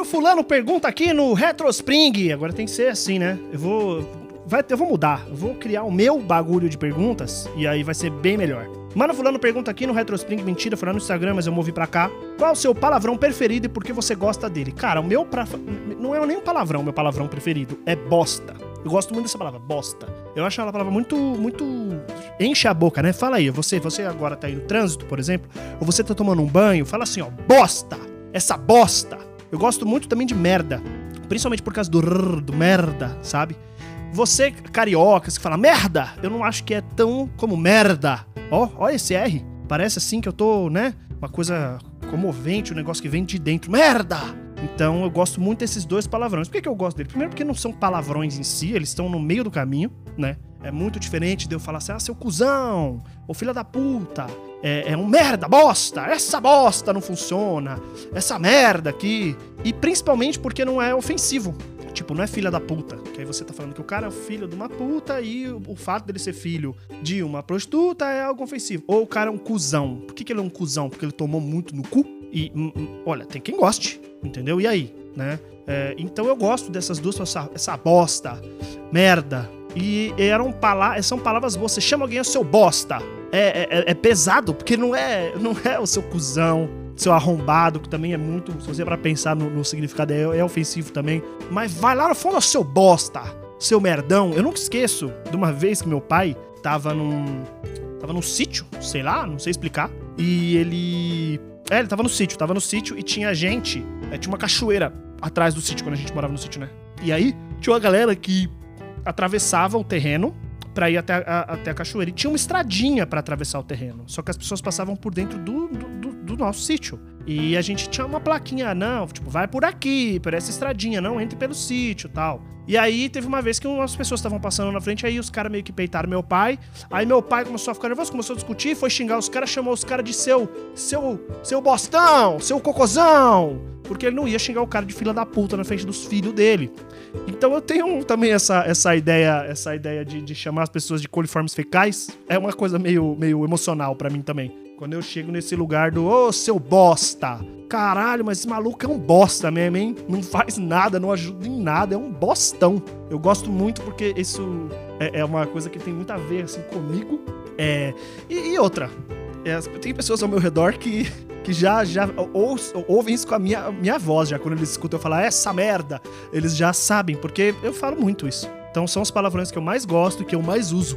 Mano, fulano pergunta aqui no Retrospring. Agora tem que ser assim, né? Eu vou. Vai, eu vou mudar. Eu vou criar o meu bagulho de perguntas e aí vai ser bem melhor. Mano, fulano pergunta aqui no Retrospring, mentira, foi lá no Instagram, mas eu movi pra cá. Qual o seu palavrão preferido e por que você gosta dele? Cara, o meu pra... não é nem um palavrão, meu palavrão preferido, é bosta. Eu gosto muito dessa palavra, bosta. Eu acho ela palavra muito, muito. Enche a boca, né? Fala aí, você, você agora tá aí no trânsito, por exemplo, ou você tá tomando um banho, fala assim, ó, bosta! Essa bosta! Eu gosto muito também de merda. Principalmente por causa do rrr, do merda, sabe? Você, carioca, que fala merda, eu não acho que é tão como merda. Ó, ó esse R. Parece assim que eu tô, né? Uma coisa comovente, um negócio que vem de dentro. Merda! Então eu gosto muito desses dois palavrões. Por que, que eu gosto dele? Primeiro porque não são palavrões em si, eles estão no meio do caminho, né? É muito diferente de eu falar assim, ah, seu cuzão, ou filha da puta, é, é um merda, bosta, essa bosta não funciona, essa merda aqui. E principalmente porque não é ofensivo. Tipo, não é filha da puta. Que aí você tá falando que o cara é filho de uma puta e o, fato dele ser filho de uma prostituta é algo ofensivo. Ou o cara é um cuzão. Por que, que ele é um cuzão? Porque ele tomou muito no cu? E, hum, hum, olha, tem quem goste, entendeu? E aí, né? É, então eu gosto dessas duas, essa, essa bosta, merda. E eram palavras, são palavras boas. Você chama alguém o seu bosta. É, é, é pesado, porque não é, não é o seu cuzão, seu arrombado, que também é muito, se você para pensar no, no significado, é, é, ofensivo também. Mas vai lá no fundo, seu bosta, seu merdão. Eu nunca esqueço de uma vez que meu pai tava num. tava num sítio, sei lá, não sei explicar. E ele. É, ele tava no sítio, tava no sítio e tinha gente. É, tinha uma cachoeira atrás do sítio, quando a gente morava no sítio, né? E aí, tinha uma galera que atravessava o terreno para ir até a, até a cachoeira. E tinha uma estradinha para atravessar o terreno. Só que as pessoas passavam por dentro do, do, do nosso sítio. E a gente tinha uma plaquinha, não, tipo, vai por aqui, por essa estradinha, não entre pelo sítio tal. E aí teve uma vez que umas pessoas estavam passando na frente, aí os caras meio que peitaram meu pai. Aí meu pai começou a ficar nervoso, começou a discutir, foi xingar os caras, chamou os caras de seu, seu, seu bostão, seu cocôzão. Porque ele não ia xingar o cara de fila da puta na frente dos filhos dele. Então eu tenho também essa, essa ideia, essa ideia de, de chamar as pessoas de coliformes fecais. É uma coisa meio, meio emocional para mim também. Quando eu chego nesse lugar do, ô, oh, seu bosta. Caralho, mas esse maluco é um bosta mesmo, hein? Não faz nada, não ajuda em nada, é um bostão. Eu gosto muito porque isso é, é uma coisa que tem muito a ver, assim, comigo. É... E, e outra, é, tem pessoas ao meu redor que, que já, já ou, ouvem isso com a minha, minha voz, já quando eles escutam eu falar essa merda, eles já sabem, porque eu falo muito isso. Então são os palavrões que eu mais gosto e que eu mais uso.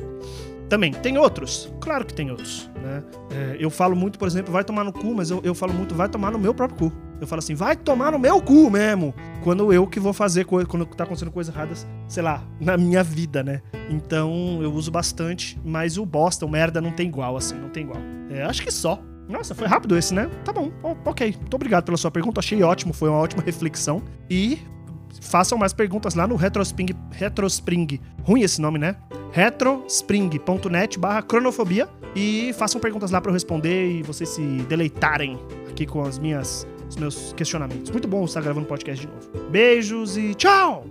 Também, tem outros? Claro que tem outros, né? É, eu falo muito, por exemplo, vai tomar no cu, mas eu, eu falo muito, vai tomar no meu próprio cu. Eu falo assim, vai tomar no meu cu mesmo. Quando eu que vou fazer coisa, quando tá acontecendo coisas erradas, sei lá, na minha vida, né? Então eu uso bastante, mas o bosta, o merda não tem igual, assim, não tem igual. É, acho que só. Nossa, foi rápido esse, né? Tá bom, ok. Muito obrigado pela sua pergunta, achei ótimo, foi uma ótima reflexão. E façam mais perguntas lá no Retrospring. Retrospring. Ruim esse nome, né? retrospring.net barra cronofobia. E façam perguntas lá para eu responder e vocês se deleitarem aqui com as minhas, os meus questionamentos. Muito bom estar gravando podcast de novo. Beijos e tchau!